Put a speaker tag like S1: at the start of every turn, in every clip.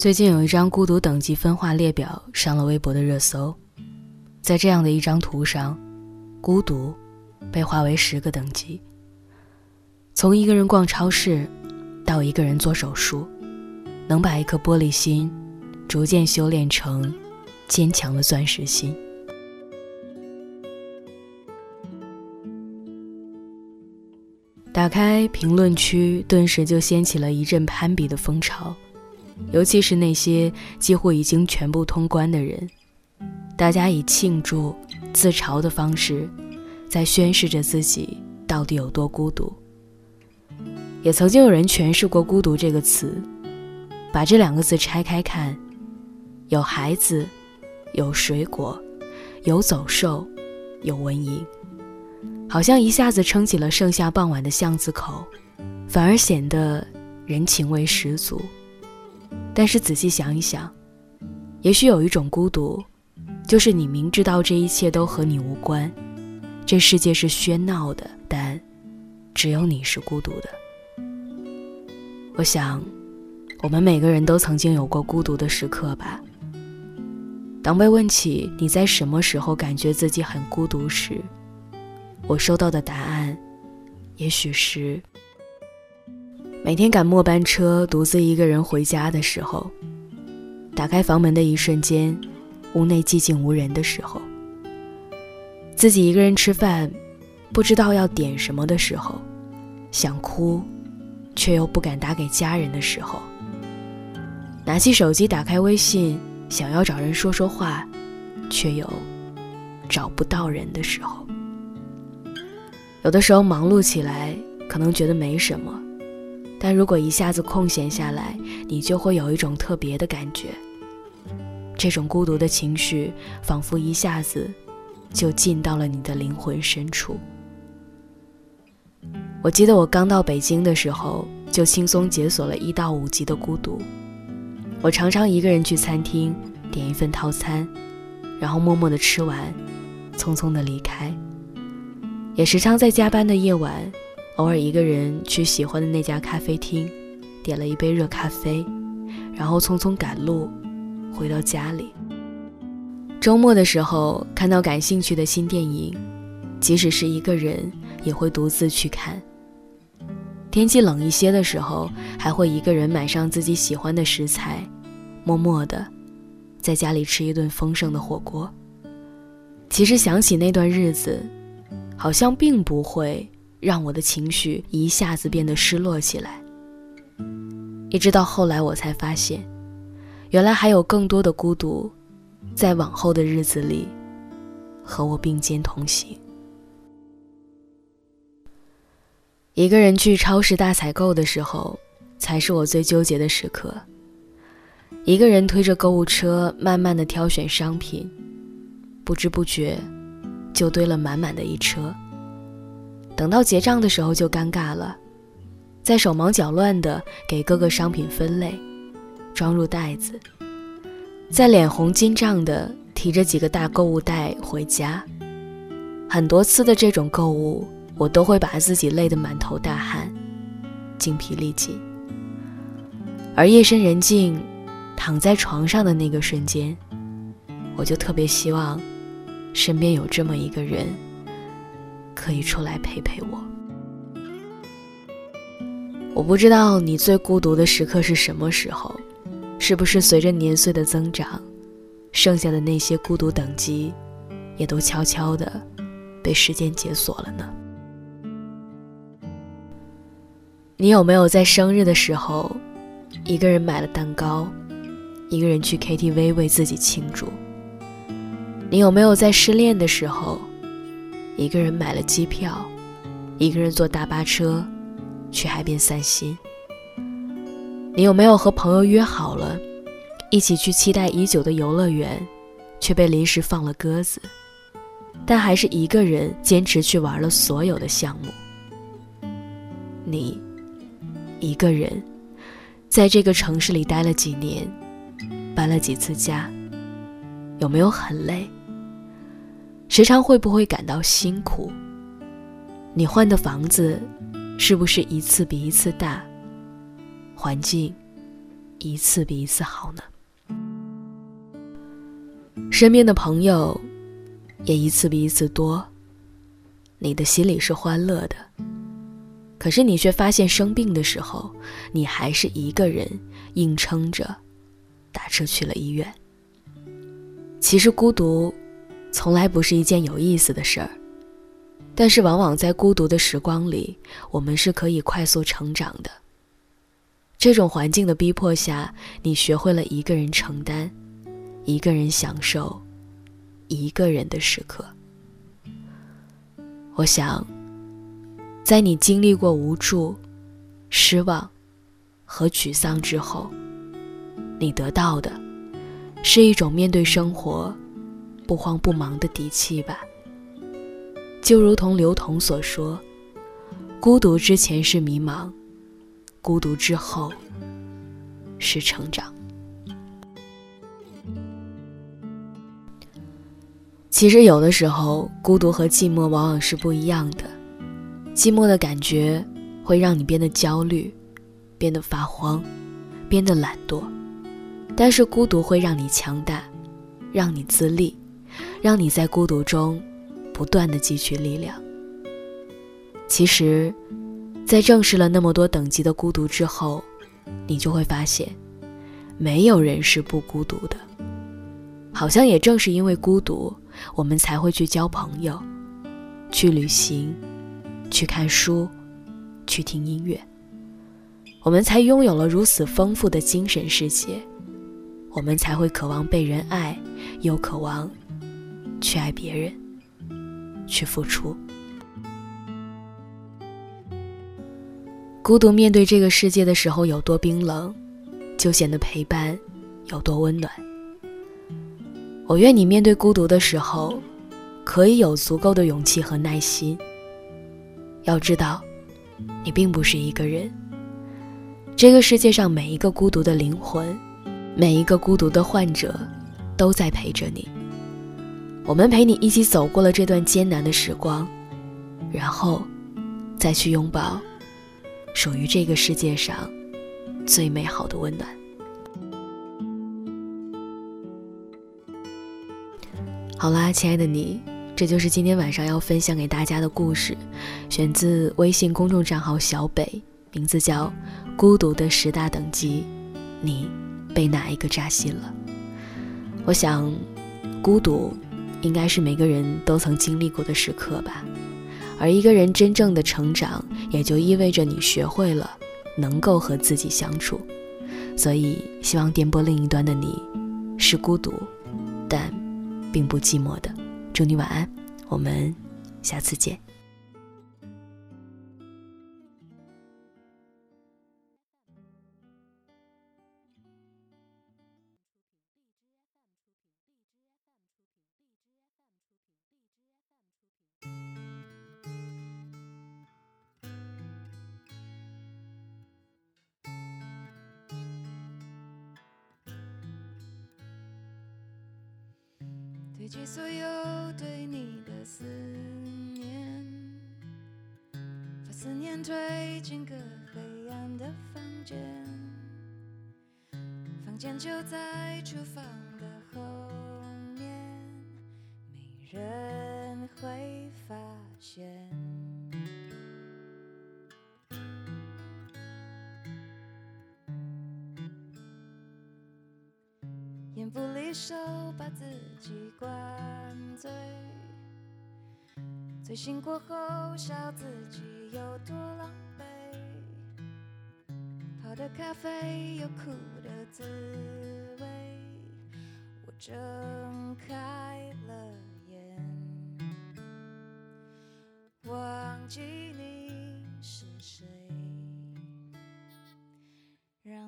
S1: 最近有一张孤独等级分化列表上了微博的热搜，在这样的一张图上，孤独被划为十个等级。从一个人逛超市，到一个人做手术，能把一颗玻璃心逐渐修炼成坚强的钻石心。打开评论区，顿时就掀起了一阵攀比的风潮。尤其是那些几乎已经全部通关的人，大家以庆祝、自嘲的方式，在宣示着自己到底有多孤独。也曾经有人诠释过“孤独”这个词，把这两个字拆开看，有孩子，有水果，有走兽，有蚊蝇，好像一下子撑起了盛夏傍晚的巷子口，反而显得人情味十足。但是仔细想一想，也许有一种孤独，就是你明知道这一切都和你无关，这世界是喧闹的，但只有你是孤独的。我想，我们每个人都曾经有过孤独的时刻吧。当被问起你在什么时候感觉自己很孤独时，我收到的答案，也许是。每天赶末班车，独自一个人回家的时候，打开房门的一瞬间，屋内寂静无人的时候，自己一个人吃饭，不知道要点什么的时候，想哭，却又不敢打给家人的时候，拿起手机打开微信，想要找人说说话，却又找不到人的时候，有的时候忙碌起来，可能觉得没什么。但如果一下子空闲下来，你就会有一种特别的感觉。这种孤独的情绪，仿佛一下子就进到了你的灵魂深处。我记得我刚到北京的时候，就轻松解锁了一到五级的孤独。我常常一个人去餐厅点一份套餐，然后默默的吃完，匆匆的离开。也时常在加班的夜晚。偶尔一个人去喜欢的那家咖啡厅，点了一杯热咖啡，然后匆匆赶路回到家里。周末的时候看到感兴趣的新电影，即使是一个人也会独自去看。天气冷一些的时候，还会一个人买上自己喜欢的食材，默默的在家里吃一顿丰盛的火锅。其实想起那段日子，好像并不会。让我的情绪一下子变得失落起来。一直到后来，我才发现，原来还有更多的孤独，在往后的日子里，和我并肩同行。一个人去超市大采购的时候，才是我最纠结的时刻。一个人推着购物车，慢慢的挑选商品，不知不觉，就堆了满满的一车。等到结账的时候就尴尬了，在手忙脚乱的给各个商品分类，装入袋子，在脸红筋胀的提着几个大购物袋回家。很多次的这种购物，我都会把自己累得满头大汗，精疲力尽。而夜深人静，躺在床上的那个瞬间，我就特别希望，身边有这么一个人。可以出来陪陪我。我不知道你最孤独的时刻是什么时候，是不是随着年岁的增长，剩下的那些孤独等级，也都悄悄的被时间解锁了呢？你有没有在生日的时候，一个人买了蛋糕，一个人去 KTV 为自己庆祝？你有没有在失恋的时候？一个人买了机票，一个人坐大巴车去海边散心。你有没有和朋友约好了，一起去期待已久的游乐园，却被临时放了鸽子，但还是一个人坚持去玩了所有的项目？你一个人在这个城市里待了几年，搬了几次家，有没有很累？时常会不会感到辛苦？你换的房子是不是一次比一次大？环境一次比一次好呢？身边的朋友也一次比一次多，你的心里是欢乐的，可是你却发现生病的时候，你还是一个人硬撑着打车去了医院。其实孤独，从来不是一件有意思的事儿，但是往往在孤独的时光里，我们是可以快速成长的。这种环境的逼迫下，你学会了一个人承担，一个人享受，一个人的时刻。我想，在你经历过无助、失望和沮丧之后，你得到的。是一种面对生活不慌不忙的底气吧。就如同刘同所说：“孤独之前是迷茫，孤独之后是成长。”其实有的时候，孤独和寂寞往往是不一样的。寂寞的感觉会让你变得焦虑，变得发慌，变得懒惰。但是孤独会让你强大，让你自立，让你在孤独中不断的汲取力量。其实，在正视了那么多等级的孤独之后，你就会发现，没有人是不孤独的。好像也正是因为孤独，我们才会去交朋友，去旅行，去看书，去听音乐。我们才拥有了如此丰富的精神世界。我们才会渴望被人爱，又渴望去爱别人，去付出。孤独面对这个世界的时候有多冰冷，就显得陪伴有多温暖。我愿你面对孤独的时候，可以有足够的勇气和耐心。要知道，你并不是一个人。这个世界上每一个孤独的灵魂。每一个孤独的患者，都在陪着你。我们陪你一起走过了这段艰难的时光，然后，再去拥抱属于这个世界上最美好的温暖。好啦，亲爱的你，这就是今天晚上要分享给大家的故事，选自微信公众账号小北，名字叫《孤独的十大等级》，你。被哪一个扎心了？我想，孤独应该是每个人都曾经历过的时刻吧。而一个人真正的成长，也就意味着你学会了能够和自己相处。所以，希望电波另一端的你是孤独，但并不寂寞的。祝你晚安，我们下次见。寄所有对你的思念，把思念推进个黑暗的房间，房间就在厨房的后面，没人会发现。不离手，把自己灌醉，醉醒过后笑自己有多狼狈，泡的咖啡有苦的滋味，我睁开了眼，忘记你是谁，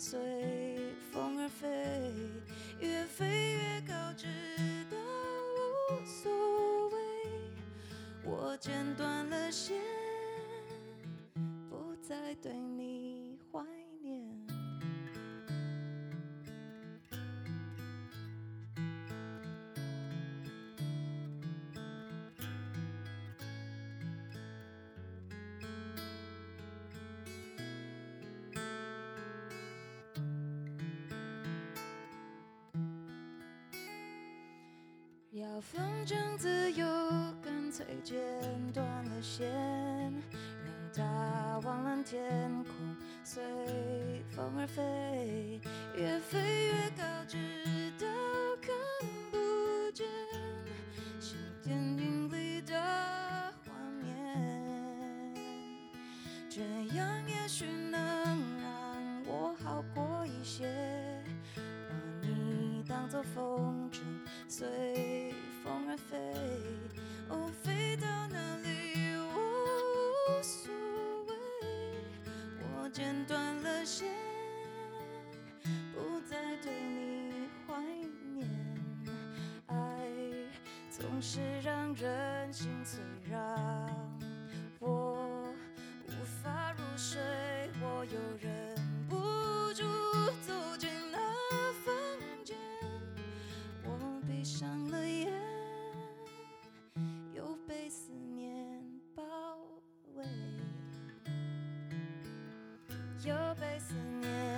S2: 随要风筝自由，干脆剪断了线，让它往蓝天空随风而飞，越飞越高，剪断了线，不再对你怀念。爱总是让人心碎，让我无法入睡。我又忍 your bass.